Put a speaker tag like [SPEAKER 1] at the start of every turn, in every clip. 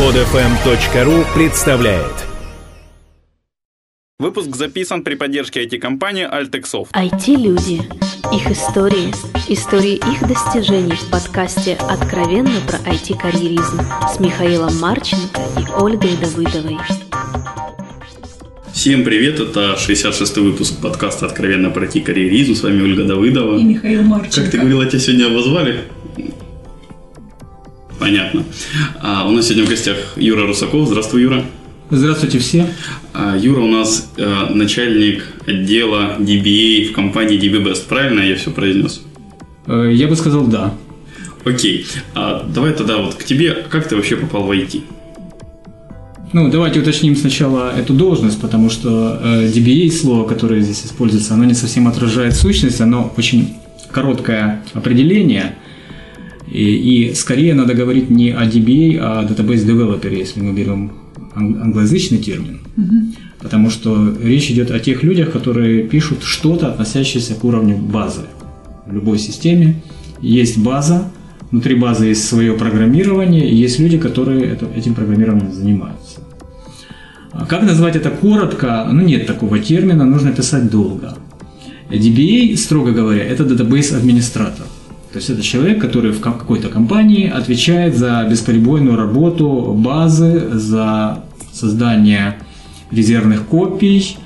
[SPEAKER 1] Подфм.ру представляет
[SPEAKER 2] Выпуск записан при поддержке IT-компании Altexoft.
[SPEAKER 3] IT-люди. Их истории. Истории их достижений в подкасте «Откровенно про IT-карьеризм» с Михаилом Марченко и Ольгой Давыдовой.
[SPEAKER 2] Всем привет, это 66-й выпуск подкаста «Откровенно про IT-карьеризм». С вами Ольга Давыдова.
[SPEAKER 4] И Михаил Марченко.
[SPEAKER 2] Как ты говорила, тебя сегодня обозвали? Понятно. А у нас сегодня в гостях Юра Русаков. Здравствуй, Юра.
[SPEAKER 5] Здравствуйте все.
[SPEAKER 2] А, Юра у нас э, начальник отдела DBA в компании DBBest. Правильно я все произнес?
[SPEAKER 5] Э, Я бы сказал да.
[SPEAKER 2] Окей. А, давай тогда вот к тебе. Как ты вообще попал в IT?
[SPEAKER 5] Ну, давайте уточним сначала эту должность, потому что э, DBA слово, которое здесь используется, оно не совсем отражает сущность, оно очень короткое определение. И, и скорее надо говорить не о DBA, а о Database Developer, если мы берем ан- англоязычный термин. Потому что речь идет о тех людях, которые пишут что-то, относящееся к уровню базы. В любой системе есть база, внутри базы есть свое программирование, и есть люди, которые это- этим программированием занимаются. А Как назвать это коротко? Ну, нет такого термина, нужно писать долго. DBA, строго говоря, это database администратор. То есть это человек, который в ка- какой-то компании отвечает за бесперебойную работу базы, за создание резервных копий,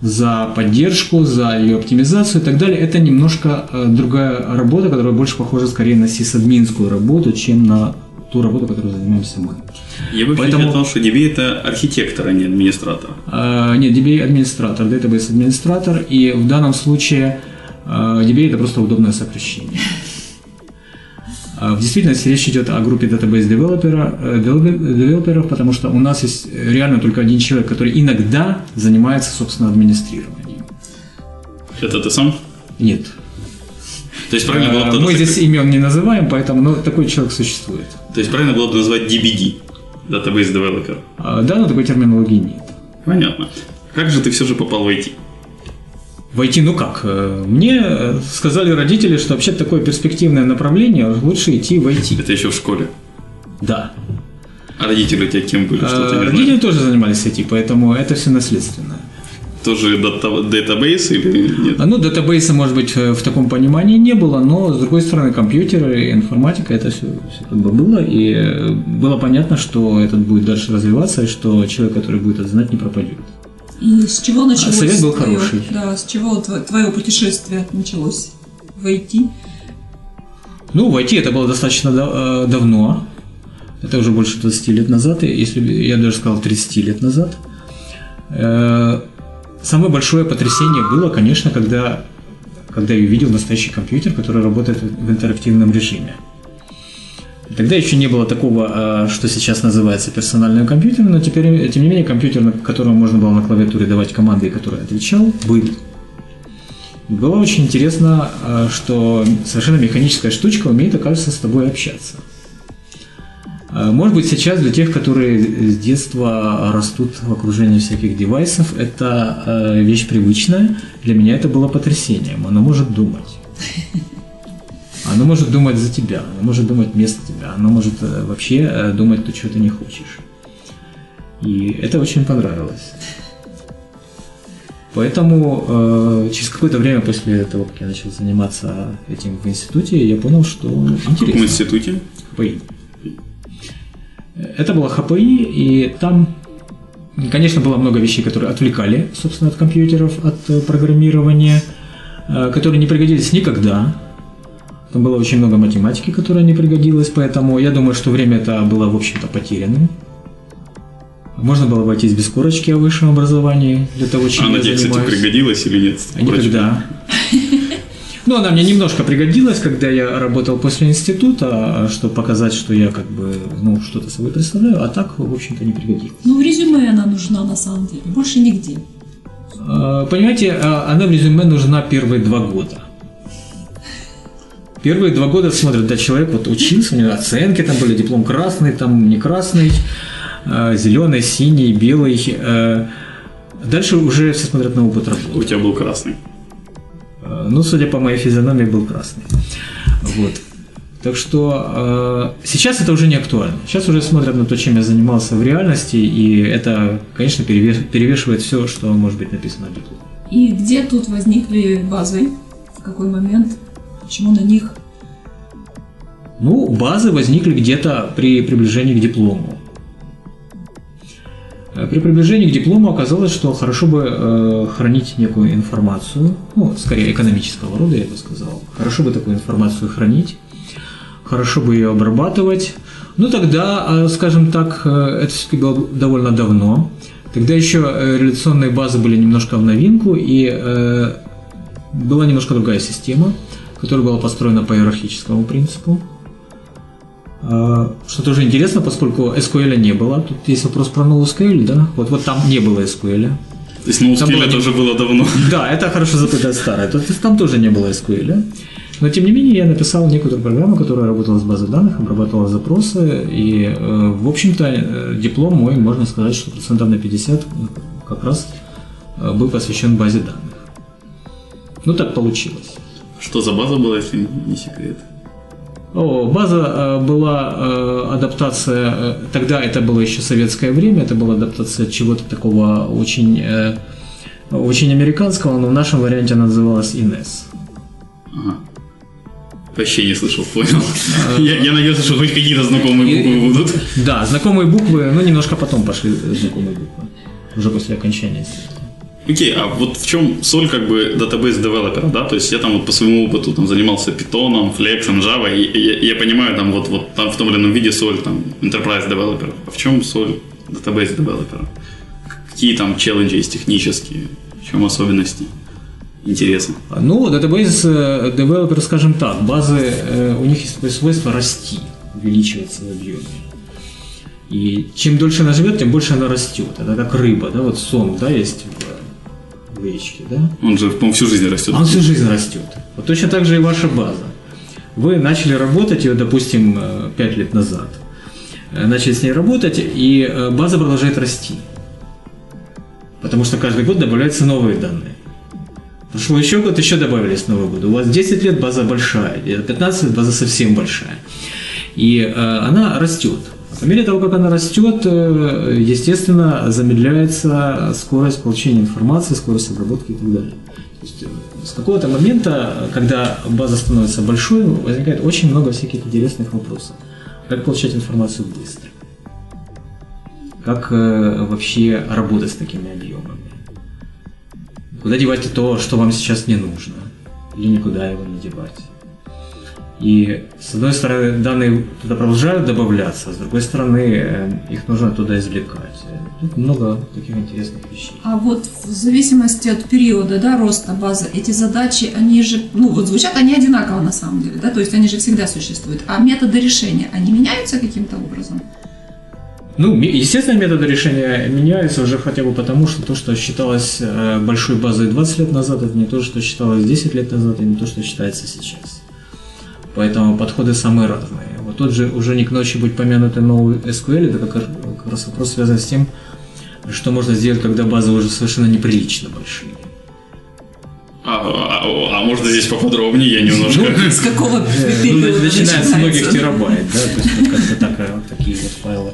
[SPEAKER 5] за поддержку, за ее оптимизацию и так далее. Это немножко э, другая работа, которая больше похожа скорее на сисадминскую работу, чем на ту работу, которой занимаемся мы.
[SPEAKER 2] Я бы
[SPEAKER 5] Поэтому-
[SPEAKER 2] считал, что DBA это архитектор, а не администратор.
[SPEAKER 5] А, Нет, DBA администратор, database администратор, и в данном случае а, DBA это просто удобное сокращение. А, В действительности речь идет о группе database девелопера, э, потому что у нас есть реально только один человек, который иногда занимается, собственно, администрированием.
[SPEAKER 2] Это ты сам?
[SPEAKER 5] Нет.
[SPEAKER 2] То есть правильно было бы
[SPEAKER 5] А, Мы здесь имен не называем, поэтому но такой человек существует.
[SPEAKER 2] То есть правильно было бы назвать DBD, Database Developer.
[SPEAKER 5] А, Да, но такой терминологии нет.
[SPEAKER 2] Понятно. Как же ты все же попал в IT?
[SPEAKER 5] В IT, ну как? э, Мне э, сказали родители, что вообще такое перспективное направление, лучше идти в IT.
[SPEAKER 2] Это еще в школе.
[SPEAKER 5] Да.
[SPEAKER 2] А родители у тебя кем были? Что не
[SPEAKER 5] Родители
[SPEAKER 2] знаешь?
[SPEAKER 5] тоже занимались IT, поэтому это все наследственное.
[SPEAKER 2] Тоже data- database или нет?
[SPEAKER 5] А, Ну, database а, может быть, в таком понимании не было, но, с другой стороны, компьютеры и информатика, это все, как бы было, и было понятно, что этот будет дальше развиваться, и что человек, который будет это знать, не пропадет.
[SPEAKER 4] И с чего началось?
[SPEAKER 5] совет был
[SPEAKER 4] твое-
[SPEAKER 5] хороший.
[SPEAKER 4] Да, с чего тво- твое путешествие началось? Войти?
[SPEAKER 5] Ну, в IT это было достаточно да- э, давно. Это уже больше 20 лет назад, если я даже сказал 30 лет назад. Э, Самое большое потрясение было, конечно, когда, когда я увидел настоящий компьютер, который работает в интерактивном режиме. Тогда еще не было такого, э, что сейчас называется персональным компьютером, но теперь, тем не менее, компьютер, на котором можно было на клавиатуре давать команды, и который отвечал, был. Было очень интересно, э, что совершенно механическая штучка умеет, оказывается, с тобой общаться. Э, Может быть, сейчас для тех, которые с детства растут в окружении всяких девайсов, это вещь привычная. Для меня это было потрясением. Оно может думать. Оно может думать за тебя, оно может думать вместо тебя, оно может э, вообще э, думать то, чего ты не хочешь. И это очень понравилось. Поэтому э, через какое-то время после того, как я начал заниматься этим в институте, я понял, что
[SPEAKER 2] В каком
[SPEAKER 5] интересно.
[SPEAKER 2] институте?
[SPEAKER 5] ХПИ. Это было ХПИ, и там, конечно, было много вещей, которые отвлекали, собственно, от компьютеров, от программирования, которые не пригодились никогда. Там было очень много математики, которая не пригодилась, поэтому я думаю, что время это было, в общем-то, потерянным. Можно было обойтись без корочки о высшем образовании для того, чем
[SPEAKER 2] А она
[SPEAKER 5] я
[SPEAKER 2] тебе, кстати,
[SPEAKER 5] занимаюсь.
[SPEAKER 2] пригодилась или нет?
[SPEAKER 5] А Никогда. Ну, она мне немножко пригодилась, когда я работал после института, чтобы показать, что я как бы, ну, что-то собой представляю, а так, в общем-то, не пригодилась.
[SPEAKER 4] Ну, в резюме она нужна на самом деле. Больше нигде.
[SPEAKER 5] А, Понимаете, а, она в резюме нужна первые два года. Первые два года смотрят, да, человек вот учился, у него оценки там были, диплом красный, там не красный, а, зеленый, синий, белый. э, Дальше уже все смотрят на опыт работы.
[SPEAKER 2] У тебя был красный.
[SPEAKER 5] Э, Ну, судя по моей физиономии, был красный. Вот. Так что э, сейчас это уже не актуально. Сейчас уже смотрят на то, чем я занимался в реальности, и это, конечно, перевеш, перевешивает все, что может быть написано в дипломе.
[SPEAKER 4] И где тут возникли базы? В какой момент? Почему на них?
[SPEAKER 5] Ну, базы возникли где-то при приближении к диплому. Э, При приближении к диплому оказалось, что хорошо бы э, хранить некую информацию, ну, скорее экономического рода, я бы сказал. Хорошо бы такую информацию хранить, хорошо бы ее обрабатывать. Ну, тогда, э, скажем так, э, это все-таки было довольно давно. Тогда еще э, реляционные базы были немножко в новинку, и э, была немножко другая система, которая была построена по иерархическому принципу. А, Что тоже интересно, поскольку SQL не было. Тут есть вопрос про NoSQL, да? Вот, вот там не было SQL.
[SPEAKER 2] То есть,
[SPEAKER 5] Там было
[SPEAKER 2] уже было давно.
[SPEAKER 5] Да, это хорошо забытое старое. То есть там тоже не было SQL. Но тем не менее я написал некоторую программу, которая работала с базой данных, обрабатывала запросы, и, э, в общем-то, э, диплом мой, можно сказать, что процентов на 50 как раз э, был посвящен базе данных. Ну, так получилось.
[SPEAKER 2] Что за база была, если не секрет?
[SPEAKER 5] О, база э, была э, адаптация, э, тогда это было еще советское время, это была адаптация чего-то такого очень, э, очень американского, но в нашем варианте она называлась INES.
[SPEAKER 2] Ага. Вообще не слышал, понял. Я, я надеялся, что хоть какие-то знакомые буквы будут.
[SPEAKER 5] Да, знакомые буквы, ну немножко потом пошли знакомые буквы, уже после окончания.
[SPEAKER 2] Окей, а вот в чем соль как бы database developer а, да? То есть я там вот по своему опыту там занимался питоном, Flex ом, Java, и, и я, я понимаю там вот, вот там в том или ином виде соль там enterprise developer а. А в чем соль датабейс девелопера? Какие там челленджи есть технические? В чем особенности? Интересно.
[SPEAKER 5] Ну, database э, developer, скажем так, базы, э, у них есть свойство расти, увеличиваться в объеме. И чем дольше она живет, тем больше она растет. Это как рыба, да, вот сон, да, есть речке, да?
[SPEAKER 2] Он же, по-моему, всю жизнь растет.
[SPEAKER 5] Он всю жизнь растет. Вот точно так же и ваша база. Вы начали работать ее, допустим, 5 лет назад. Э, Начали с ней работать, и э, база продолжает расти. Потому что каждый год добавляются новые данные. Прошло еще год, еще добавились новые годы. У вас 10 лет база большая, и 15 лет база совсем большая. И э, она растет. По мере того, как она растет, э, естественно, замедляется скорость получения информации, скорость обработки и так далее. То есть, э, с какого-то момента, когда база становится большой, возникает очень много всяких интересных вопросов. Как получать информацию быстро? Как э, вообще работать с такими объемами? Куда девать то, что вам сейчас не нужно? Или никуда его не девать? И с одной стороны, данные туда продолжают добавляться, а с другой стороны, э, их нужно туда извлекать. Тут много таких интересных вещей.
[SPEAKER 4] А вот в зависимости от периода да, роста базы, эти задачи, они же, ну вот звучат они одинаково на самом деле, да, то есть они же всегда существуют. А методы решения, они меняются каким-то образом?
[SPEAKER 5] Ну, естественно, методы решения меняются уже хотя бы потому, что то, что считалось э, большой базой 20 лет назад, это не то, что считалось 10 лет назад, и не то, что считается сейчас. Поэтому подходы самые разные. Вот тот же уже не к ночи будет помянутый новый SQL, это как, раз- как раз вопрос связан с тем, что можно сделать, когда базы уже совершенно неприлично большие.
[SPEAKER 2] А, а- а можно здесь поподробнее? Я немножко...
[SPEAKER 4] С какого
[SPEAKER 5] Ну,
[SPEAKER 4] периода
[SPEAKER 5] начиная с многих терабайт, да, то есть вот как-то так, э, вот такие вот файлы.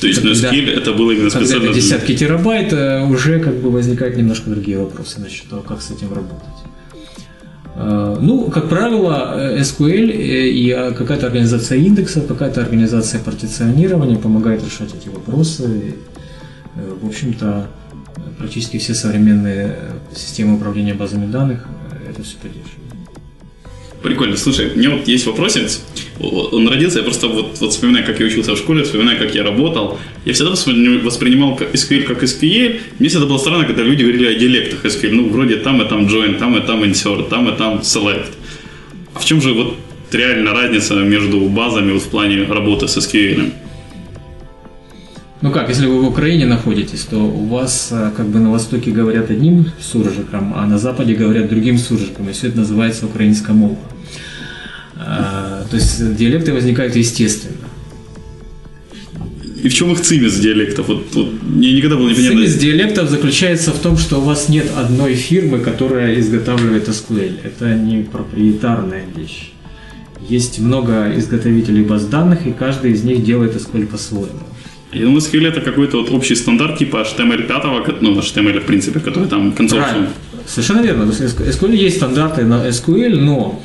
[SPEAKER 2] То есть
[SPEAKER 5] Когда-
[SPEAKER 2] NoSQL это было именно
[SPEAKER 5] Когда
[SPEAKER 2] специально...
[SPEAKER 5] это
[SPEAKER 2] для-
[SPEAKER 5] десятки терабайт, э, уже как бы возникают немножко другие вопросы насчет того, как с этим работать. Э, Ну, как правило, э, SQL э, и э, какая-то организация индексов, какая-то организация партиционирования помогает решать эти вопросы. В общем-то, практически все современные системы управления базами данных это все поддерживают.
[SPEAKER 2] Прикольно. Слушай, у меня вот есть вопросец. Он родился, я просто вот, вот вспоминаю, как я учился в школе, вспоминаю, как я работал. Я всегда воспри- воспринимал SQL как SQL. Мне всегда было странно, когда люди говорили о диалектах SQL. Ну, вроде там и там join, там и там insert, там и там select. А в чем же вот реально разница между базами вот в плане работы с SQL?
[SPEAKER 5] Ну как, если вы в Украине находитесь, то у вас э, как бы на востоке говорят одним суржиком, а на западе говорят другим суржиком, и все это называется украинская мова. А, То есть диалекты возникают естественно.
[SPEAKER 2] И в чем их цимис диалектов? Вот, вот мне никогда было непонятно.
[SPEAKER 5] Цимис диалектов заключается в том, что у вас нет одной фирмы, которая изготавливает SQL. Это не проприетарная вещь. есть много изготовителей баз данных, и каждый из них делает SQL по-своему.
[SPEAKER 2] Я думаю, SQL это какой-то вот общий стандарт типа HTML 5, ну, HTML в принципе, который там.
[SPEAKER 5] Правильно. Совершенно верно. SQL есть стандарты на SQL, но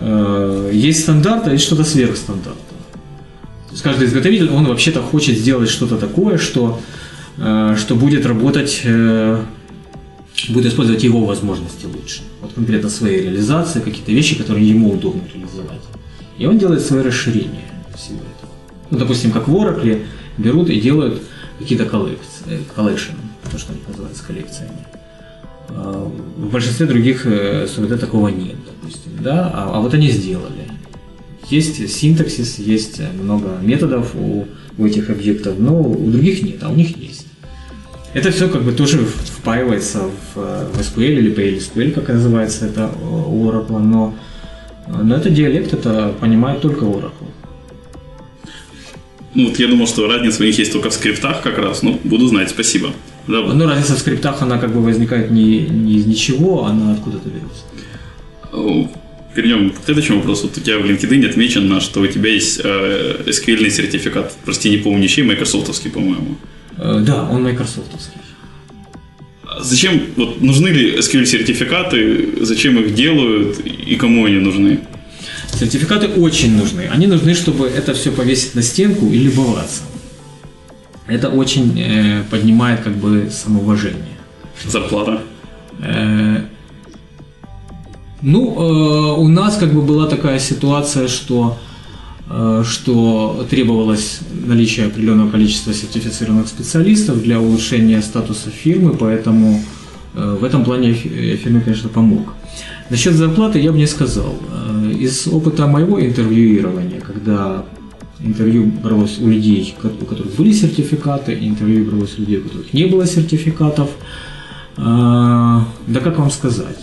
[SPEAKER 5] э, есть стандарты, а есть что-то сверхстандарта. То есть каждый изготовитель, он вообще-то хочет сделать что-то такое, что, э, что будет работать, э, будет использовать его возможности лучше. Вот конкретно своей реализации, какие-то вещи, которые ему удобно реализовать. И он делает свое расширение всего этого. Ну, допустим, как в Oracle берут и делают какие-то коллекции, collection, то, что они называются коллекциями. В большинстве других СВД такого нет, допустим, да, а, а вот они сделали. Есть синтаксис, есть много методов у, у этих объектов, но у других нет, а у них есть. Это все как бы тоже впаивается в, э, в SQL или PLSQL, как называется это у Oracle, но, но это диалект, это понимает только Oracle.
[SPEAKER 2] Ну, вот я думал, что разница у них есть только в скриптах как раз. Ну, буду знать, спасибо. Да, вот.
[SPEAKER 5] Ну, разница в скриптах, она как бы возникает не, не из ничего, она откуда-то берется.
[SPEAKER 2] О, Перейдем к следующему вопросу. Вот у тебя в LinkedIn отмечено, что у тебя есть э, SQL сертификат, прости, не помню чей, майкрософтовский, по-моему.
[SPEAKER 5] Э, Да, он майкрософтовский.
[SPEAKER 2] А Зачем, вот нужны ли SQL сертификаты, зачем их делают и кому они нужны?
[SPEAKER 5] Сертификаты очень нужны. Они нужны, чтобы это все повесить на стенку и любоваться. Это очень э, поднимает как бы самоуважение.
[SPEAKER 2] Зарплата.
[SPEAKER 5] Э, ну, э, у нас как бы была такая ситуация, что, э, что требовалось наличие определенного количества сертифицированных специалистов для улучшения статуса фирмы, поэтому э, в этом плане фирме, конечно, помог. Насчет зарплаты я бы не сказал. Э, Из опыта моего интервьюирования, когда интервью бралось у людей, у которых были сертификаты, интервью бралось у людей, у которых не было сертификатов, а, да как вам сказать?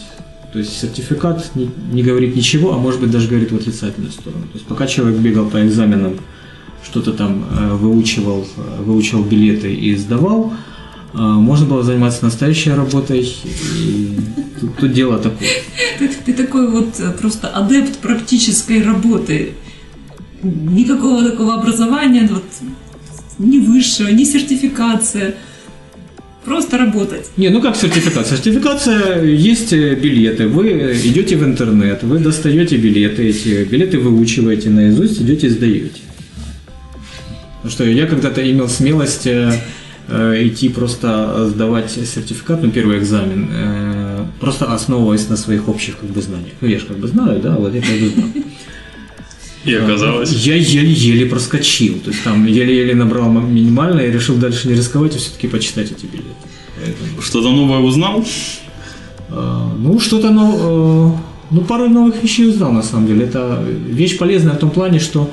[SPEAKER 5] То есть сертификат не, говорит ничего, а может быть даже говорит в отрицательную сторону. То есть пока человек бегал по экзаменам, что-то там э, выучивал, э, выучил билеты и сдавал, э, можно было заниматься настоящей работой. И тут, тут дело такое.
[SPEAKER 4] Ты, ты такой вот просто адепт практической работы. Никакого такого образования, вот, ни высшего, ни сертификация. Просто работать.
[SPEAKER 5] Не, ну как сертификат? Сертификация есть э, билеты. Вы э, идете в интернет, вы достаете билеты, эти билеты выучиваете наизусть, идете и сдаете. Что я когда-то имел смелость э, идти просто сдавать сертификат, ну, первый экзамен, просто основываясь на своих общих как бы знаниях. Ну, я же как бы знаю, да, вот я как бы знаю.
[SPEAKER 2] И оказалось.
[SPEAKER 5] Я еле-еле проскочил. То есть там еле-еле набрал минимально и решил дальше не рисковать и все-таки почитать эти билеты. Поэтому,
[SPEAKER 2] Что-то новое узнал?
[SPEAKER 5] э, ну, что-то, ну, ну, пару новых вещей узнал, на самом деле. Это вещь полезная в том плане, что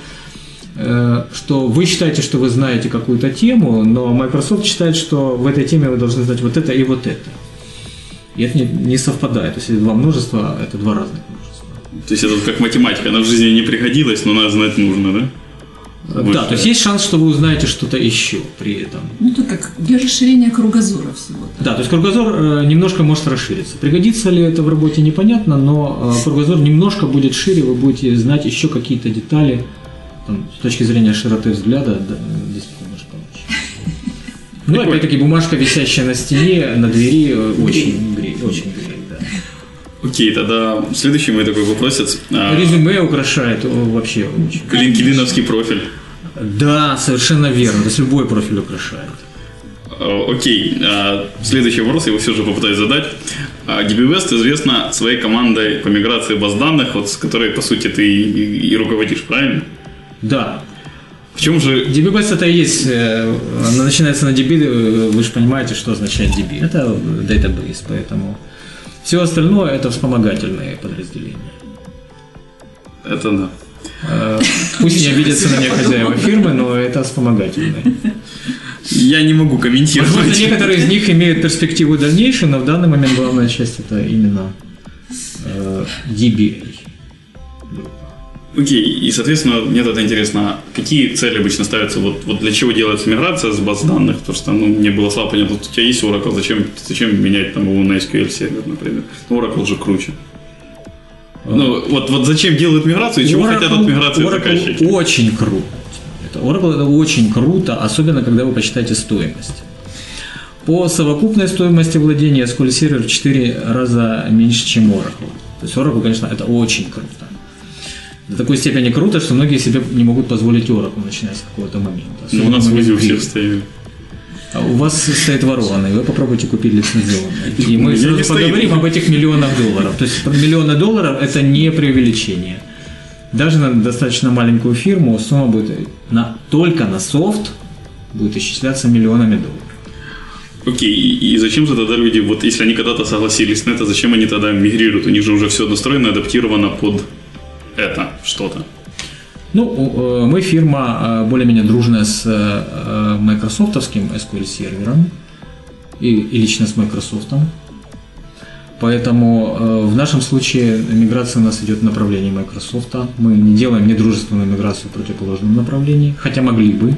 [SPEAKER 5] э, что вы считаете, что вы знаете какую-то тему, но Microsoft считает, что в этой теме вы должны знать вот это и вот это. И это не, не совпадает. То есть два множества – это два разных множества.
[SPEAKER 2] То есть это как математика, она в жизни не пригодилась, но надо знать нужно, да? Больше.
[SPEAKER 5] Да, то есть есть шанс, что вы узнаете что-то еще при этом.
[SPEAKER 4] Ну, это как для расширения кругозора всего.
[SPEAKER 5] Да, то есть кругозор э, немножко может расшириться. Пригодится ли это в работе, непонятно, но э, кругозор немножко будет шире, вы будете знать еще какие-то детали. Там, с точки зрения широты взгляда, да, действительно может помочь. Ну, опять-таки, бумажка, висящая на стене, на двери, э, очень греет, очень греет.
[SPEAKER 2] Окей, тогда следующий мой такой вопросец. А,
[SPEAKER 5] Резюме украшает вообще очень.
[SPEAKER 2] LinkedIn профиль.
[SPEAKER 5] Да, совершенно верно, то есть любой профиль украшает.
[SPEAKER 2] А, Окей, а, следующий вопрос, я его все же попытаюсь задать. DB West известна своей командой по миграции баз данных, вот, с которой, по сути, ты и, и руководишь, правильно?
[SPEAKER 5] Да,
[SPEAKER 2] В чем же...
[SPEAKER 5] DBBest это и есть, э, она начинается на DB, э, вы же понимаете, что означает DB. Это database, поэтому все остальное это вспомогательные подразделения.
[SPEAKER 2] Это да.
[SPEAKER 5] Э, Пусть не обидятся на меня хозяева фирмы, но это вспомогательные.
[SPEAKER 2] Я не могу
[SPEAKER 5] Возможно,
[SPEAKER 2] комментировать.
[SPEAKER 5] некоторые из них имеют перспективу дальнейшую, но в данный момент главная часть это именно э, DBA.
[SPEAKER 2] Окей, и, соответственно, мне тогда интересно, какие цели обычно ставятся, вот, вот для чего делается миграция с баз данных, потому что ну, мне было слабо понятно, вот у тебя есть Oracle, зачем, зачем менять там его на SQL сервер, например? Ну, Oracle же круче. Ну, вот, вот зачем делают миграцию и чего
[SPEAKER 5] Oracle-
[SPEAKER 2] хотят от миграции
[SPEAKER 5] Oracle
[SPEAKER 2] заказчики?
[SPEAKER 5] очень круто. Это Oracle это очень круто, особенно когда вы посчитаете стоимость. По совокупной стоимости владения SQL Server в 4 раза меньше, чем Oracle. То есть Oracle, конечно, это очень круто. До такой степени круто, что многие себе не могут позволить Oracle, начиная с какого-то момента.
[SPEAKER 2] Ну, у нас вызов
[SPEAKER 5] момент
[SPEAKER 2] всех стоит.
[SPEAKER 5] А У вас стоит ворованный, вы попробуйте купить лицензионный. И мы сразу поговорим об этих миллионах долларов. То есть миллионы долларов это не преувеличение. Даже на достаточно маленькую фирму сумма будет на, только на софт будет исчисляться миллионами долларов.
[SPEAKER 2] Окей, и зачем же тогда люди, вот если они когда-то согласились на это, зачем они тогда мигрируют? У них же уже все настроено, адаптировано под это что-то.
[SPEAKER 5] Ну, э, мы фирма э, более-менее дружная с э, майкрософтовским SQL сервером и, и лично с Microsoft. Поэтому в нашем случае миграция у нас идет в направлении Microsoft. Мы не делаем недружественную миграцию в противоположном направлении, хотя могли бы,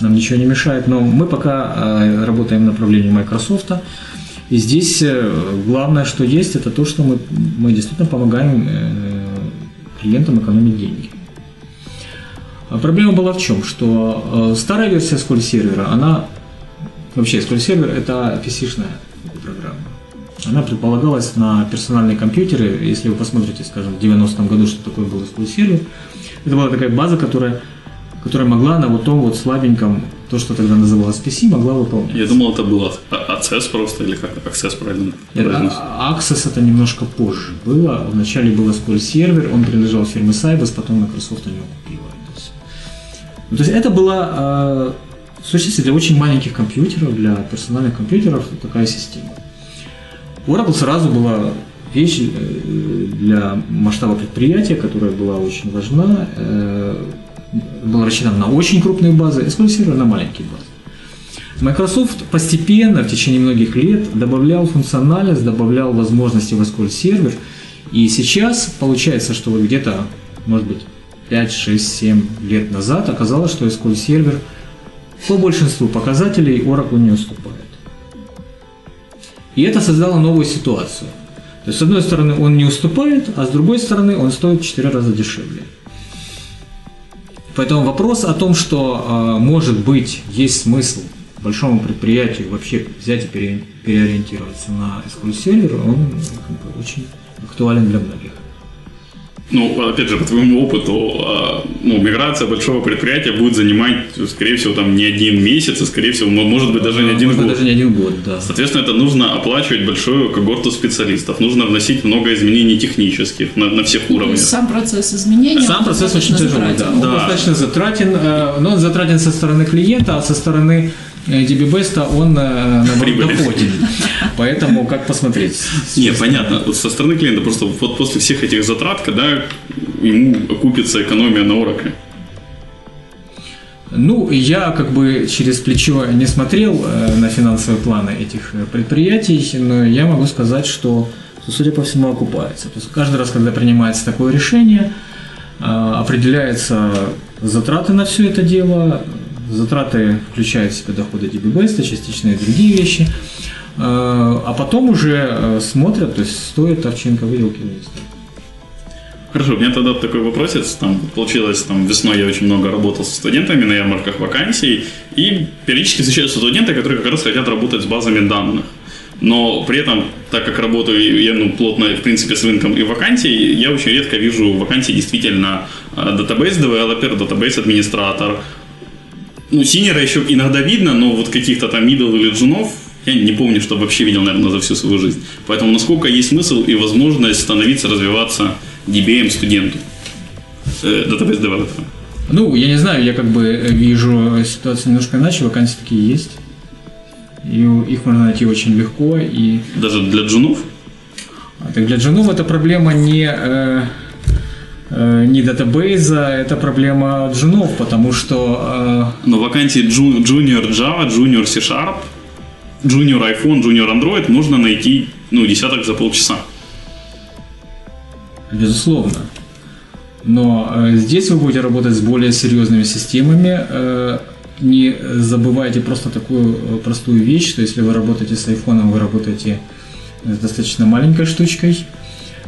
[SPEAKER 5] нам ничего не мешает, но мы пока работаем в направлении Microsoft. И здесь главное, что есть, это то, что мы, мы действительно помогаем клиентам экономить деньги. А Проблема была в чем? Что э, старая версия SQL сервера, она вообще SQL сервер это PC-шная программа. Она предполагалась на персональные компьютеры. Если вы посмотрите, скажем, в 90-м году, что такое был SQL сервер, это была такая база, которая, которая могла на вот том вот слабеньком, то, что тогда называлось PC, могла выполнять.
[SPEAKER 2] Я думал, это было А- Access просто, или как Access правильно
[SPEAKER 5] Нет,
[SPEAKER 2] произносится?
[SPEAKER 5] а- Access это немножко позже было. Вначале был SQL сервер, он принадлежал фирме Sybase, потом Microsoft у него купила. Ну, то есть это была э, в сущности для очень маленьких компьютеров, для персональных компьютеров такая система. Oracle сразу была вещь э, для масштаба предприятия, которая была очень важна, э, была рассчитана на очень крупные базы, SQL сервер на маленькие базы. Microsoft постепенно, в течение многих лет, добавлял функциональность, добавлял возможности в SQL сервер. И сейчас получается, что вот где-то, может быть, 5, 6, 7 лет назад оказалось, что SQL сервер по большинству показателей Oracle не уступает. И это создало новую ситуацию. То есть, с одной стороны, он не уступает, а с другой стороны, он стоит в 4 раза дешевле. Поэтому вопрос о том, что, э, может быть, есть смысл большому предприятию вообще взять и пере- переориентироваться на SQL сервер, он очень актуален для многих.
[SPEAKER 2] Ну, опять же, по твоему опыту, а, ну, миграция большого предприятия будет занимать, скорее всего, там не один месяц, а скорее всего, мо- может быть, даже не один
[SPEAKER 5] Может
[SPEAKER 2] год.
[SPEAKER 5] даже не один год, да.
[SPEAKER 2] Соответственно, это нужно оплачивать большую когорту специалистов, нужно вносить много изменений технических на, на всех
[SPEAKER 4] То
[SPEAKER 2] уровнях.
[SPEAKER 4] сам процесс изменения.
[SPEAKER 5] Сам процесс очень тяжелый, да.
[SPEAKER 4] затратен.
[SPEAKER 5] Он
[SPEAKER 2] Да.
[SPEAKER 5] достаточно затратен, э, но он затратен со стороны клиента, а со стороны э, DB он э, наоборот доходен. Поэтому как посмотреть?
[SPEAKER 2] Не, понятно. Вот со стороны клиента просто вот после всех этих затрат, когда ему окупится экономия на Oracle.
[SPEAKER 5] Ну, я как бы через плечо не смотрел э, на финансовые планы этих предприятий, но я могу сказать, что, что, судя по всему, окупается. То есть каждый раз, когда принимается такое решение, определяются затраты на все это дело. Затраты включают в себя доходы DBBest, частично и другие вещи. Э, А потом уже э, смотрят, то есть стоит овчинка выделки.
[SPEAKER 2] Хорошо, у меня тогда такой вопросец. Там получилось, там весной я очень много работал со студентами на ярмарках вакансий, и периодически встречаются студенты, которые как раз хотят работать с базами данных. Но при этом, так как работаю я ну, плотно, в принципе, с рынком и вакансий, я очень редко вижу вакансии действительно database developer, database администратор. Ну, senior а еще иногда видно, но вот каких-то там middle или джунов я не помню, что вообще видел, наверное, за всю свою жизнь. Поэтому насколько есть смысл и возможность становиться, развиваться DBM студенту, э, database developer а.
[SPEAKER 5] Ну, я не знаю, я как бы э, вижу ситуацию немножко иначе, вакансии такие есть. И их можно найти очень легко. И
[SPEAKER 2] Даже для джунов.
[SPEAKER 5] а, так для джунов эта проблема не, э, э, не датабейза, это проблема джунов, потому что
[SPEAKER 2] Но вакансии Junior Java, Junior C Sharp, Junior iPhone, Junior Android можно найти, ну, десяток за полчаса.
[SPEAKER 5] э, безусловно. Но э, здесь вы будете работать с более серьезными системами. э, не забывайте просто такую э, простую вещь, что если вы работаете с айфоном, вы работаете с достаточно маленькой штучкой.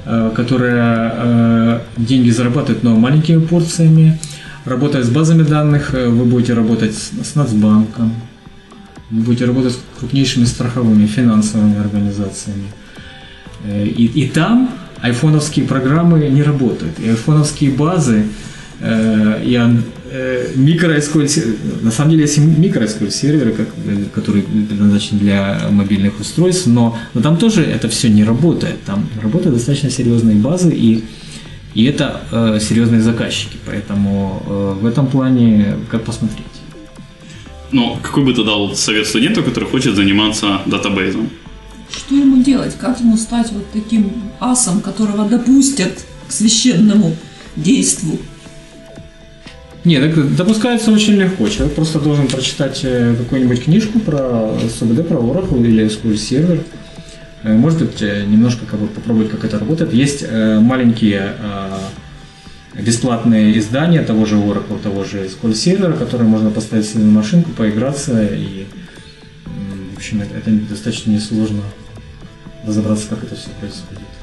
[SPEAKER 5] Э, которая э, деньги зарабатывает, но маленькими порциями. Работая с базами данных, э, вы будете работать с, Нацбанком, вы будете работать с крупнейшими страховыми финансовыми организациями. И, и там айфоновские программы не работают. И айфоновские базы э, и ан- э, на самом деле есть микро-SQL серверы, как, э, которые предназначены для мобильных устройств, но, но там тоже это все не работает. Там работают достаточно серьезные базы и и это э, серьезные заказчики, поэтому э, в этом плане как посмотреть.
[SPEAKER 2] Но какой бы ты дал совет студенту, который хочет заниматься датабейзом?
[SPEAKER 4] Что ему делать? Как ему стать вот таким асом, которого допустят к священному действу?
[SPEAKER 5] Нет, допускается очень легко. Человек просто должен прочитать э, какую-нибудь книжку про СУБД, про Oracle или SQL Server. Э, Может быть, э, немножко как бы попробовать, как это работает. Есть маленькие бесплатные издания того же Oracle, того же SQL Server, которые можно поставить себе на машинку, поиграться и, в общем, это достаточно несложно разобраться, как это все происходит.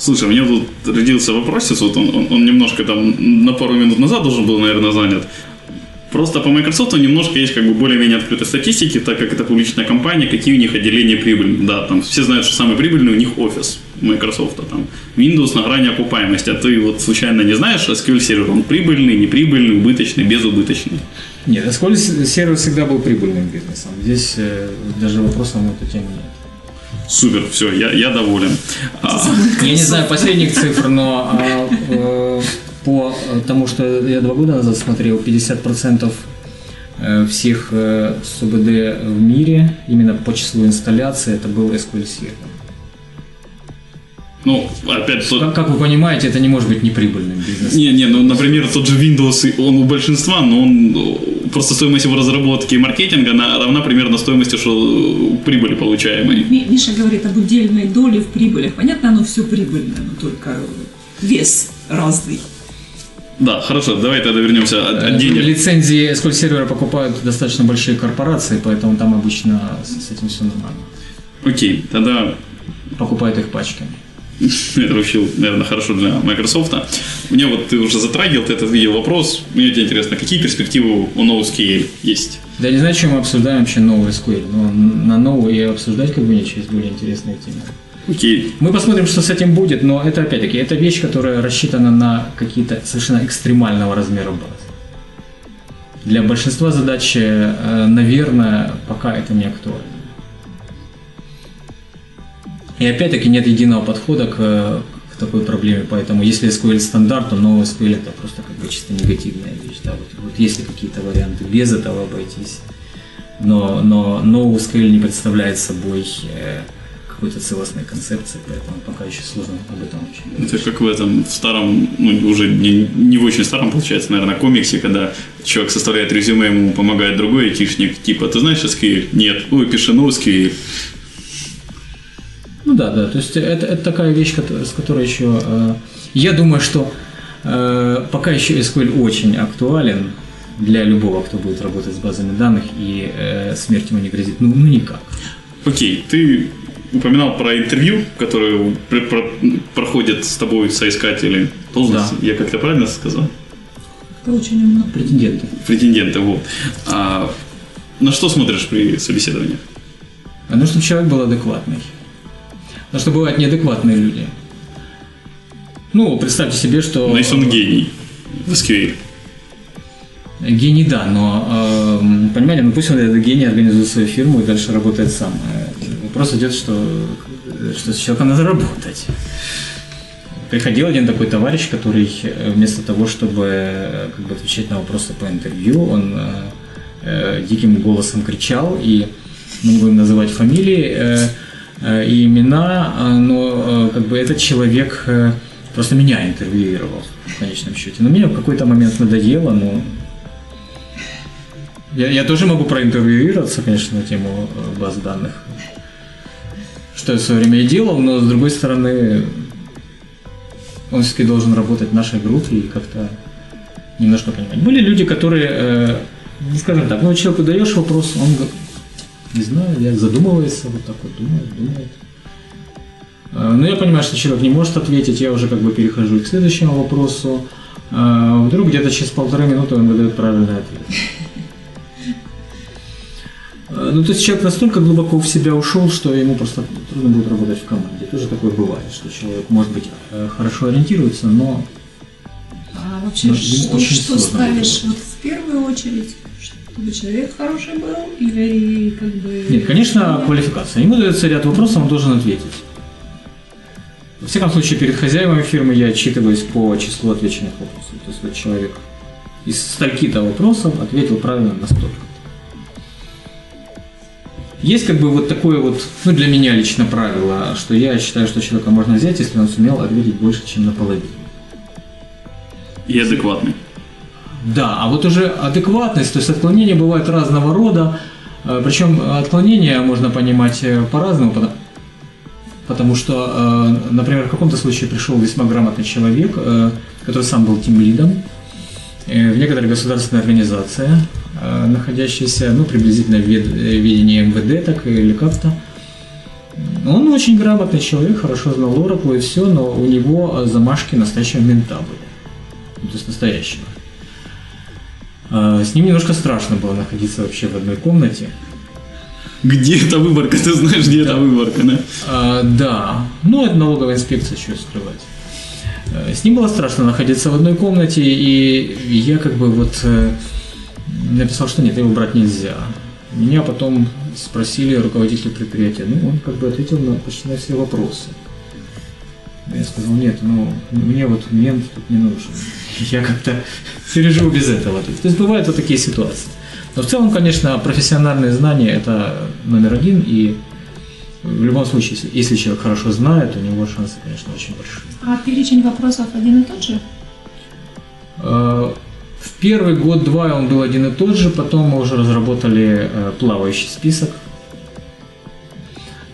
[SPEAKER 2] Слушай, у меня тут родился вопросец, вот он, он, он немножко там на пару минут назад должен был, наверное, занят. Просто по Microsoft немножко есть как бы более-менее открытой статистики, так как это публичная компания, какие у них отделения прибыли. Да, там все знают, что самый прибыльный у них офис Microsoft. Там Windows на грани окупаемости, а ты вот случайно не знаешь, SQL Server, он прибыльный, неприбыльный, убыточный, безубыточный.
[SPEAKER 5] Нет, SQL сервер всегда был прибыльным бизнесом. Здесь э, даже вопроса на эту тему нет.
[SPEAKER 2] Супер, все, я, я доволен. А,
[SPEAKER 5] Я не знаю последних цифр, но а, э, по тому, что я два года назад смотрел, 50% э, всех э, СУБД в мире, именно по числу инсталляций, это был SQL сервер.
[SPEAKER 2] Ну, опять тот,
[SPEAKER 5] Как, как вы понимаете, это не может быть неприбыльным бизнесом.
[SPEAKER 2] Не, не, ну, например, тот же Windows, он у большинства, но он э, просто стоимость его разработки и маркетинга она равна примерно стоимости что э, прибыли получаемой.
[SPEAKER 4] Ми- Миша говорит об удельной доле в прибылях. Понятно, оно все прибыльное, но только вес разный.
[SPEAKER 2] Да, хорошо, давай тогда вернемся от, от
[SPEAKER 5] Э,
[SPEAKER 2] денег.
[SPEAKER 5] Лицензии SQL сервера покупают достаточно большие корпорации, поэтому там обычно с, с этим все нормально.
[SPEAKER 2] Окей, тогда
[SPEAKER 5] Покупают их пачками.
[SPEAKER 2] Это вообще, наверное, хорошо для Microsoft. Мне вот ты уже затрагивал, ты этот видел вопрос. Мне тебе интересно, какие перспективы у NoSQL есть?
[SPEAKER 5] Да я не знаю, чем мы обсуждаем вообще новый SQL, но на новый и обсуждать как бы нечего, есть более интересные темы.
[SPEAKER 2] Окей,
[SPEAKER 5] Мы посмотрим, что с этим будет, но это опять-таки, это вещь, которая рассчитана на какие-то совершенно экстремального размера баз. Для большинства задач, э, наверное, пока это не актуально. И опять-таки нет единого подхода к, к такой проблеме, поэтому если SQL стандарт, то новый SQL это просто как бы чисто негативная вещь. Да? Вот, вот есть ли какие-то варианты без этого обойтись, но, но новый SQL не представляет собой э, какой-то целостной концепции, поэтому пока еще сложно об этом очень
[SPEAKER 2] это как в этом в старом, ну, уже не, не в очень старом, получается, наверное, комиксе, когда человек составляет резюме, ему помогает другой айтишник, типа, ты знаешь SQL? Нет. Ой, пиши NoSQL.
[SPEAKER 5] Ну да, да, то есть это, это такая вещь, с которой еще... э, я думаю, что э, пока еще SQL очень актуален для любого, кто будет работать с базами данных, и э, смерть ему не грозит. Ну, ну никак.
[SPEAKER 2] Окей, ты упоминал про интервью, которое пр- про- проходит с тобой соискатели должности. Я как-то правильно сказал?
[SPEAKER 4] Это очень умно.
[SPEAKER 5] Претенденты.
[SPEAKER 2] Претенденты, вот. А, на что смотришь при собеседовании?
[SPEAKER 5] А ну, чтобы человек был адекватный. Потому что бывают неадекватные люди. Ну, представьте себе, что...
[SPEAKER 2] Ну, если он гений в SQL.
[SPEAKER 5] Гений, да, но, э, понимаете, ну пусть он этот гений организует свою фирму и дальше работает сам. Э, Вопрос идет, что, что с человеком надо работать. Приходил один такой товарищ, который э, вместо того, чтобы э, как бы, отвечать на вопросы по интервью, он э, э, диким голосом кричал, и мы не будем называть фамилии э, э, и имена, э, но э, как бы этот человек э, просто меня интервьюировал в конечном счете. Но мне в какой-то момент надоело, но я, я тоже могу проинтервьюироваться, конечно, на тему э, баз данных. Что я в свое время и делал, но с другой стороны, он все-таки должен работать в нашей группе и как-то немножко понимать. Были люди, которые, э, ну, скажем так, ну, человеку даешь вопрос, он, не знаю, я задумывается, вот так вот думает, думает. Э, Но я понимаю, что человек не может ответить, я уже как бы перехожу к следующему вопросу. Э, Вдруг где-то через полторы минуты он выдает правильный ответ. Э, Ну, то есть человек настолько глубоко в себя ушел, что ему просто трудно будет работать в команде. Тоже такое бывает, что человек, может быть, э, хорошо ориентируется, но
[SPEAKER 4] А вообще,
[SPEAKER 5] Ну, ему
[SPEAKER 4] что, что ставишь вот в первую очередь? Чтобы человек хороший был или как бы...
[SPEAKER 5] Нет, конечно, квалификация. Ему дается ряд вопросов, он должен ответить. Во всяком случае, перед хозяевами фирмы я отчитываюсь по числу отвеченных вопросов. То есть вот человек из стольки-то вопросов ответил правильно на столько. Есть как бы вот такое вот, ну для меня лично правило, что я считаю, что человека можно взять, если он сумел ответить больше, чем наполовину.
[SPEAKER 2] И адекватный.
[SPEAKER 5] Да, а вот уже адекватность, то есть отклонения бывают разного рода, э, причем отклонения можно понимать э, по-разному, потому- что, э, например, в каком-то случае пришел весьма грамотный человек, который сам был тимлидом в некоторой государственной организации, находящейся, ну, приблизительно в вед- ведении МВД, так или как-то. Он очень грамотный человек, хорошо знал Oracle и все, но у него замашки настоящего мента были. То есть настоящего. А, С ним немножко страшно было находиться вообще в одной комнате.
[SPEAKER 2] Где эта выборка? Ты знаешь, где эта выборка, да?
[SPEAKER 5] А, да, ну это налоговая инспекция, что скрывать. Э, С ним было страшно находиться в одной комнате, и я как бы вот э, написал, что нет, его брать нельзя. Меня потом спросили руководитель предприятия, ну он как бы ответил на почти на все вопросы. Я сказал, нет, ну мне вот мент тут не нужен. Я как-то переживу без этого. То есть бывают вот такие ситуации. Но в целом, конечно, профессиональные знания – это номер один, и в любом случае, если, если человек хорошо знает, у него шансы, конечно, очень большие.
[SPEAKER 4] А перечень вопросов один и тот же?
[SPEAKER 5] Э, В первый год-два он был один и тот же, потом мы уже разработали э, плавающий список.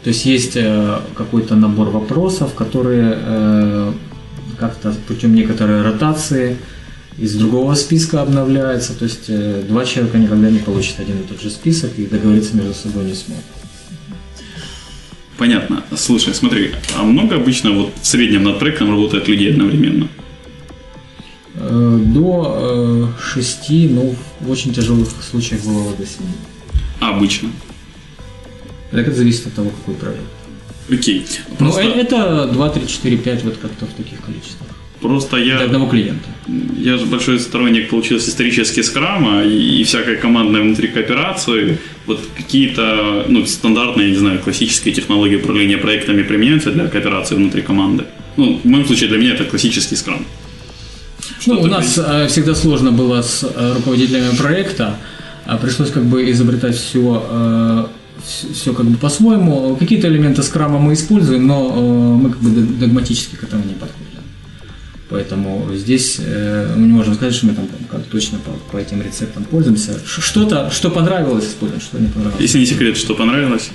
[SPEAKER 5] То есть есть э, какой-то набор вопросов, которые как-то путем некоторой ротации из другого списка обновляются. То есть э, два человека никогда не получат один и тот же список и договориться между собой не смогут.
[SPEAKER 2] Понятно. Слушай, смотри, а много обычно вот в среднем над проектом работает людей одновременно?
[SPEAKER 5] Э, До э, шести, ну, в очень тяжелых случаях бывало до семи.
[SPEAKER 2] А, обычно.
[SPEAKER 5] Так это зависит от того, какой проект.
[SPEAKER 2] Окей.
[SPEAKER 5] Ну,
[SPEAKER 2] Просто,
[SPEAKER 5] э- это 2, 3, 4, 5, вот как-то в таких количествах.
[SPEAKER 2] просто
[SPEAKER 5] Для
[SPEAKER 2] я,
[SPEAKER 5] одного клиента.
[SPEAKER 2] я же большой сторонник получился исторически скрама и, и всякой командной внутри кооперации. Вот какие-то ну, стандартные, я не знаю, классические технологии управления проектами применяются для кооперации внутри команды. Ну, в моем случае для меня это классический скрам.
[SPEAKER 5] Ну, у нас э, всегда сложно было с э, руководителями проекта. а Пришлось как бы изобретать все, все как бы по-своему. Какие-то элементы скрама мы используем, но э, мы как бы дог- догматически к этому не подходим. Поэтому здесь э, мы не можем сказать, что мы там как точно по, по этим рецептам пользуемся. Что-то, что понравилось, используем, что не понравилось.
[SPEAKER 2] Если не секрет, что понравилось.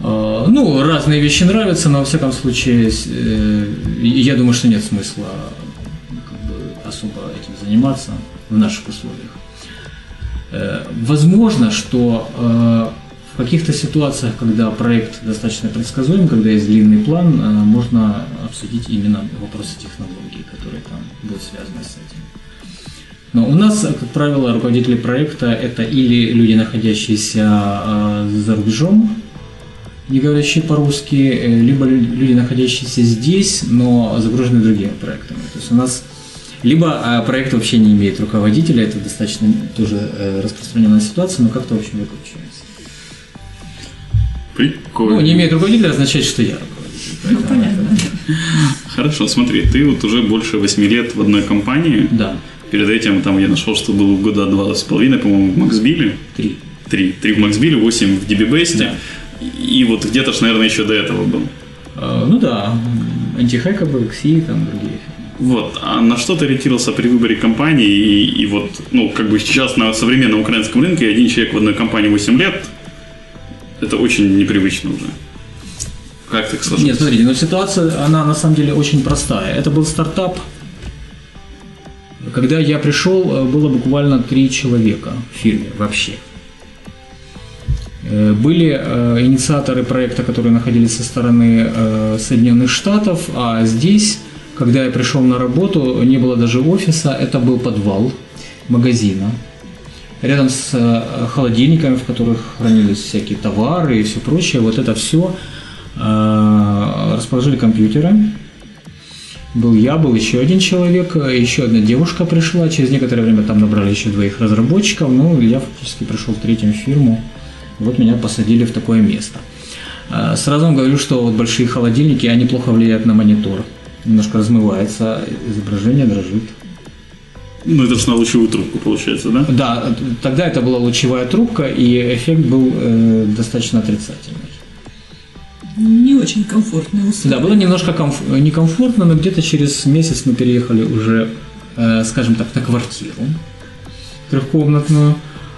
[SPEAKER 5] Э, Ну, разные вещи нравятся, но во всяком случае, э, я думаю, что нет смысла как бы, особо этим заниматься в наших условиях. Возможно, что в каких-то ситуациях, когда проект достаточно предсказуем, когда есть длинный план, э, можно обсудить именно вопросы технологий, которые там будут связаны с этим. Но у нас, как правило, руководители проекта это или люди, находящиеся э, за рубежом, не говорящие по-русски, э, либо лю- люди, находящиеся здесь, но загружены другими проектами. То есть у нас либо проект вообще не имеет руководителя, это достаточно тоже распространенная ситуация, но как-то, в общем, выкручивается.
[SPEAKER 2] Прикольно.
[SPEAKER 5] Ну, не имеет руководителя означает, что я руководитель.
[SPEAKER 4] Ну, понятно.
[SPEAKER 2] Хорошо, смотри, ты вот уже больше 8 лет в одной компании.
[SPEAKER 5] Да,
[SPEAKER 2] Перед этим там я нашел, что был года два с половиной, по-моему, в Максбиле.
[SPEAKER 5] три.
[SPEAKER 2] Три. Три в Максбиле, восемь в DBBest.
[SPEAKER 5] Да.
[SPEAKER 2] И вот где-то ж, наверное, еще до этого был.
[SPEAKER 5] Э, Ну да, антихайка был, XI, там другие.
[SPEAKER 2] Вот. А на что ты ориентировался при выборе компании? И, и вот, ну, как бы сейчас на современном украинском рынке один человек в одной компании 8 лет, это очень непривычно уже. Как так сложилось?
[SPEAKER 5] Нет, смотрите, но ситуация, она на самом деле очень простая. Это был стартап. Когда я пришел, э, было буквально три человека в фирме вообще. Э, были э, инициаторы проекта, которые находились со стороны Соединенных Штатов, а здесь, когда я пришел на работу, не было даже офиса, это был подвал магазина. Рядом с холодильниками, в которых хранились всякие товары и все прочее, вот это все расположили компьютеры. Был я, был еще один человек, еще одна девушка пришла. Через некоторое время там набрали еще двоих разработчиков. Ну, я фактически пришел в третью фирму вот меня посадили в такое место. А, сразу вам говорю, что вот большие холодильники, они плохо влияют на монитор. Немножко размывается, изображение дрожит.
[SPEAKER 2] Ну, это же на лучевую трубку получается, да?
[SPEAKER 5] Да, тогда это была лучевая трубка, и эффект был э, достаточно отрицательный.
[SPEAKER 4] Не очень комфортные
[SPEAKER 5] условия. Да, было немножко комф- некомфортно, но где-то через месяц мы переехали уже, э, скажем так, на квартиру трехкомнатную.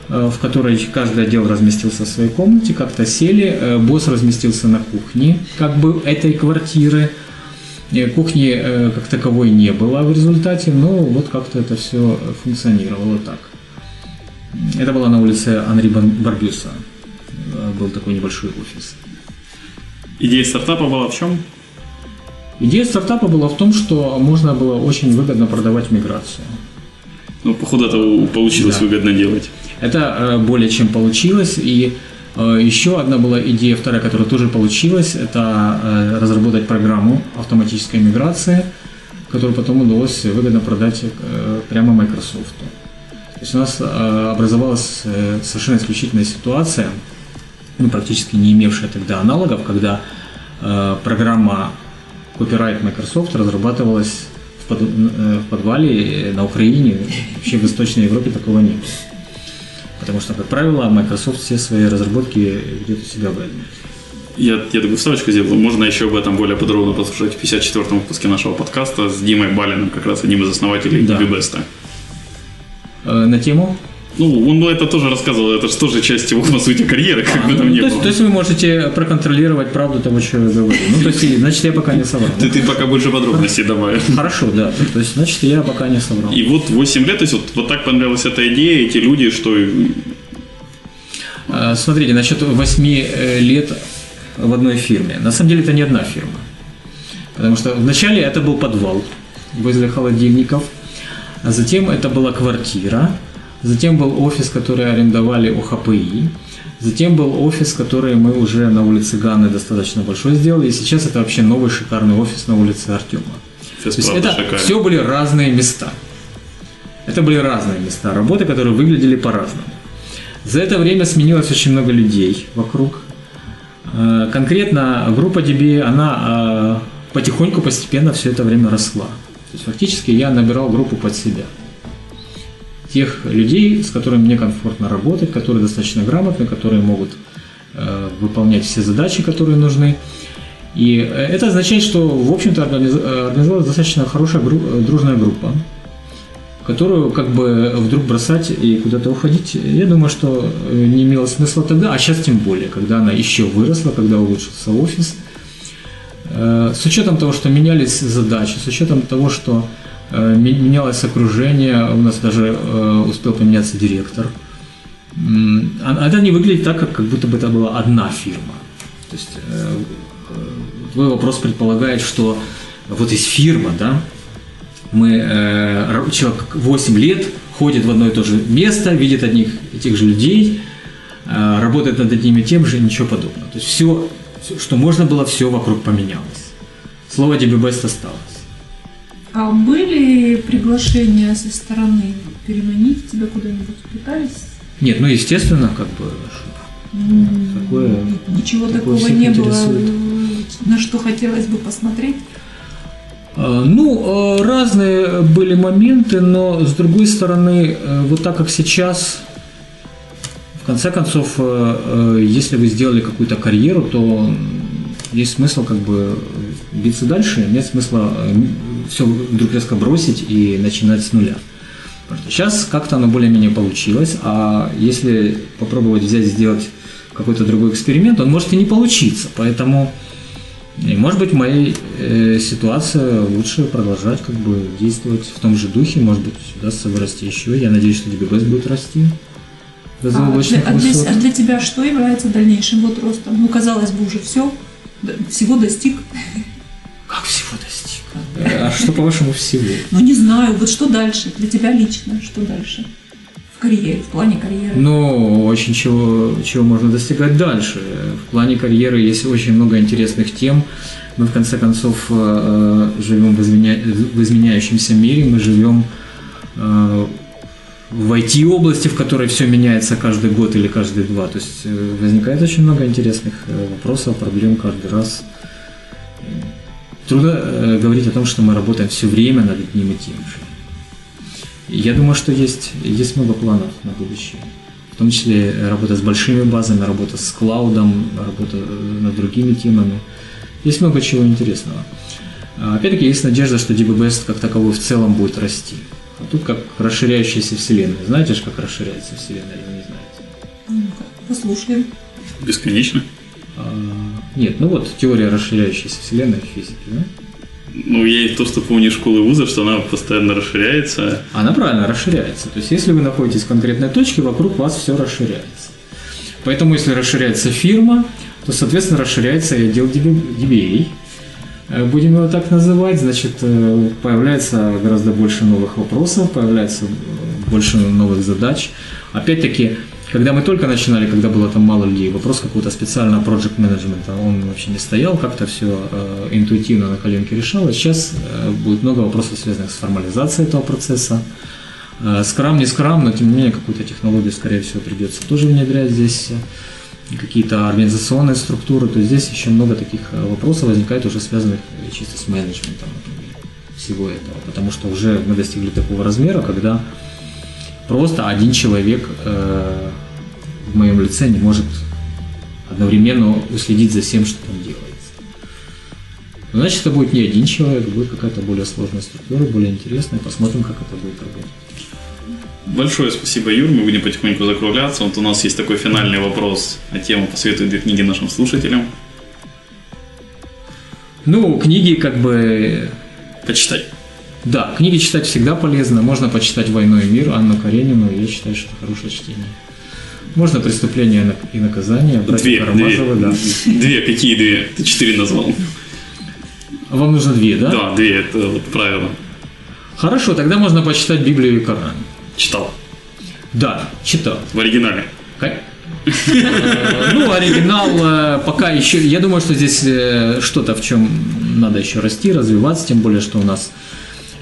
[SPEAKER 5] Э, в которой каждый отдел разместился в своей комнате, как-то сели, э, босс разместился на кухне, как бы этой квартиры. Э, кухни как таковой не было в результате, но вот как-то это все функционировало так. Это было на улице Анри Барбюса. Был такой небольшой офис.
[SPEAKER 2] Идея стартапа была в чем?
[SPEAKER 5] Идея стартапа была в том, что можно было очень выгодно продавать миграцию.
[SPEAKER 2] Ну, походу, это получилось да. выгодно делать.
[SPEAKER 5] Это э, более чем получилось. И э, еще одна была идея, вторая, которая тоже получилась, это э, разработать программу автоматической миграции, которую потом удалось выгодно продать прямо Microsoft. То есть у нас образовалась совершенно исключительная ситуация, ну, практически не имевшая тогда аналогов, когда программа Copyright Microsoft разрабатывалась в, под, в подвале на Украине, вообще в Восточной Европе такого не было. Потому что, как правило, Microsoft все свои разработки ведет у себя в Redmi.
[SPEAKER 2] Я, я такую вставочку сделал. Можно еще об этом более подробно послушать в 54-м выпуске нашего подкаста с Димой Балиным, как раз одним из основателей да. DBBest.
[SPEAKER 5] Э, на тему?
[SPEAKER 2] Ну, он ну, это тоже рассказывал, это же тоже часть его, по сути, карьеры, как а, бы там
[SPEAKER 5] ну,
[SPEAKER 2] ни
[SPEAKER 5] то
[SPEAKER 2] было.
[SPEAKER 5] то есть вы можете проконтролировать правду того, что я говорю. Ну, то есть, значит, я пока не соврал.
[SPEAKER 2] Ты, ты пока больше подробностей давай.
[SPEAKER 5] Хорошо, да. То есть, значит, я пока не соврал.
[SPEAKER 2] И вот 8 лет, то есть, вот, вот так понравилась эта идея, эти люди, что
[SPEAKER 5] а, смотрите, насчет 8 э, лет в одной фирме. На самом деле это не одна фирма. Потому что вначале это был подвал возле холодильников, а затем это была квартира, затем был офис, который арендовали у ХПИ, затем был офис, который мы уже на улице Ганны достаточно большой сделали, и сейчас это вообще новый шикарный офис на улице Артема. То есть это шикарный. все были разные места. Это были разные места работы, которые выглядели по-разному. За это время сменилось очень много людей вокруг. Э, конкретно группа DB, она э, потихоньку, постепенно все это время росла. То есть фактически я набирал группу под себя. Тех людей, с которыми мне комфортно работать, которые достаточно грамотны, которые могут э, выполнять все задачи, которые нужны. И это означает, что, в общем-то, организовалась достаточно хорошая дружная группа, которую как бы вдруг бросать и куда-то уходить, я думаю, что э, не имело смысла тогда, а сейчас тем более, когда она еще выросла, когда улучшился офис. Э, с учетом того, что менялись задачи, с учетом того, что э, менялось окружение, у нас даже успел поменяться директор. А, это не выглядит так, как, будто бы это была одна фирма. То есть твой вопрос предполагает, что вот есть фирма, да, мы, э, человек 8 лет ходит в одно и то же место, видит одних и тех же людей, э, работает над одним и тем же, ничего подобного. То есть все, все что можно было, все вокруг поменялось. Слово DBBest осталось.
[SPEAKER 4] А были приглашения со стороны переманить тебя куда-нибудь? Пытались?
[SPEAKER 5] Нет, ну естественно, как бы
[SPEAKER 4] такое. Ничего такое такого не было, на что хотелось бы посмотреть.
[SPEAKER 5] А, ну, а, разные были моменты, но с другой стороны, э, вот так как сейчас, в конце концов, э, э, если вы сделали какую-то карьеру, то есть смысл как бы биться дальше, нет смысла все вдруг резко бросить и начинать с нуля. Сейчас как-то оно более-менее получилось, а если попробовать взять сделать какой-то другой эксперимент, он может и не получиться. Поэтому и, может быть, в моей э, ситуации лучше продолжать как бы действовать в том же духе, может быть, удастся вырасти еще. Я надеюсь, что DBBS будет расти.
[SPEAKER 4] А для, а, для, а для тебя что является дальнейшим вот ростом? Ну, казалось бы, уже все, всего достиг.
[SPEAKER 5] Что, по-вашему, всего?
[SPEAKER 4] Ну, не знаю, вот что дальше? Для тебя лично, что дальше? В карьере, в плане карьеры.
[SPEAKER 5] Ну, очень чего, чего можно достигать дальше. В плане карьеры есть очень много интересных тем. Мы, в конце концов, э, э, живем в, изменя... в изменяющемся мире, мы живем э, в IT-области, в которой все меняется каждый год или каждые два. То есть возникает очень много интересных вопросов, проблем каждый раз. Трудно э, говорить о том, что мы работаем все время над одним и тем же. Я думаю, что есть, есть много планов на будущее. В том числе работа с большими базами, работа с клаудом, работа э, над другими темами. Есть много чего интересного. А, Опять-таки есть надежда, что DBBS как таковой в целом будет расти. А тут как расширяющаяся вселенная. Знаете же, как расширяется вселенная или не знаете?
[SPEAKER 4] Ну-ка, Послушаем.
[SPEAKER 2] Бесконечно.
[SPEAKER 5] А, Нет, ну вот теория расширяющейся вселенной в физике, да?
[SPEAKER 2] Ну, я и то, что помню из школы вузов, что она постоянно расширяется.
[SPEAKER 5] Она правильно расширяется. То есть, если вы находитесь в конкретной точке, вокруг вас все расширяется. Поэтому, если расширяется фирма, то, соответственно, расширяется и отдел DBA. Э, Будем его так называть, значит, э, появляется гораздо больше новых вопросов, появляется э, больше новых задач. Опять-таки, когда мы только начинали, когда было там мало людей, вопрос какого-то специального проект менеджмента, он вообще не стоял, как-то все интуитивно на коленке решалось. Сейчас э, будет много вопросов, связанных с формализацией этого процесса. Э, Скрам, не скрам, но тем не менее какую-то технологию, скорее всего, придется тоже внедрять здесь, э, какие-то организационные структуры. То есть здесь еще много таких э, вопросов возникает уже связанных э, чисто с менеджментом всего этого. Потому что уже мы достигли такого размера, когда просто один человек э, в моем лице не может одновременно уследить за всем, что там делается. Ну, Значит, это будет не один человек, будет какая-то более сложная структура, более интересная. Посмотрим, как это будет работать.
[SPEAKER 2] Большое спасибо, Юр. Мы будем потихоньку закругляться. Вот у нас есть такой финальный вопрос на тему «Посоветуй две книги нашим слушателям».
[SPEAKER 5] Ну, книги как бы...
[SPEAKER 2] Почитай.
[SPEAKER 5] Да, книги читать всегда полезно. Можно почитать «Войну и мир» Анну Каренину. Я считаю, что это хорошее чтение. Можно «Преступление и наказание»
[SPEAKER 2] Две,
[SPEAKER 5] Карамазовы,
[SPEAKER 2] две.
[SPEAKER 5] да.
[SPEAKER 2] Две, какие две? Ты четыре назвал.
[SPEAKER 5] А Вам нужно две, да?
[SPEAKER 2] Да, две, это вот правило.
[SPEAKER 5] Хорошо, тогда можно почитать Библию и Коран.
[SPEAKER 2] Читал.
[SPEAKER 5] Да, читал.
[SPEAKER 2] В оригинале.
[SPEAKER 5] Ну, оригинал э, пока еще... Я думаю, что здесь э, что-то, в чем надо еще расти, развиваться, тем более, что у нас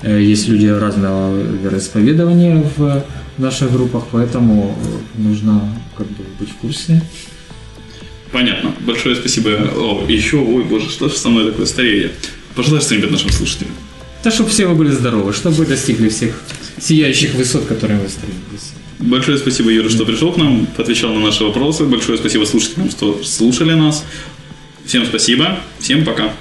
[SPEAKER 5] э, есть люди разного вероисповедания в наших группах, поэтому э, нужно как бы быть в курсе.
[SPEAKER 2] Понятно. Большое спасибо. О, еще, ой, боже, что же со мной такое старение? Пожелай что-нибудь нашим слушателям.
[SPEAKER 5] Да, чтобы все вы были здоровы, чтобы вы достигли всех сияющих высот, к которым вы стремитесь.
[SPEAKER 2] Большое спасибо, Юра, что пришел к нам, отвечал на наши вопросы. Большое спасибо слушателям, что слушали нас. Всем спасибо. Всем пока.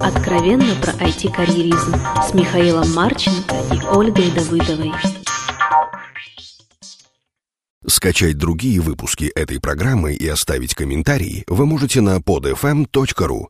[SPEAKER 3] Откровенно про IT-карьеризм с Михаилом Марченко и Ольгой Давыдовой.
[SPEAKER 1] Скачать другие выпуски этой программы и оставить комментарии вы можете на podfm.ru.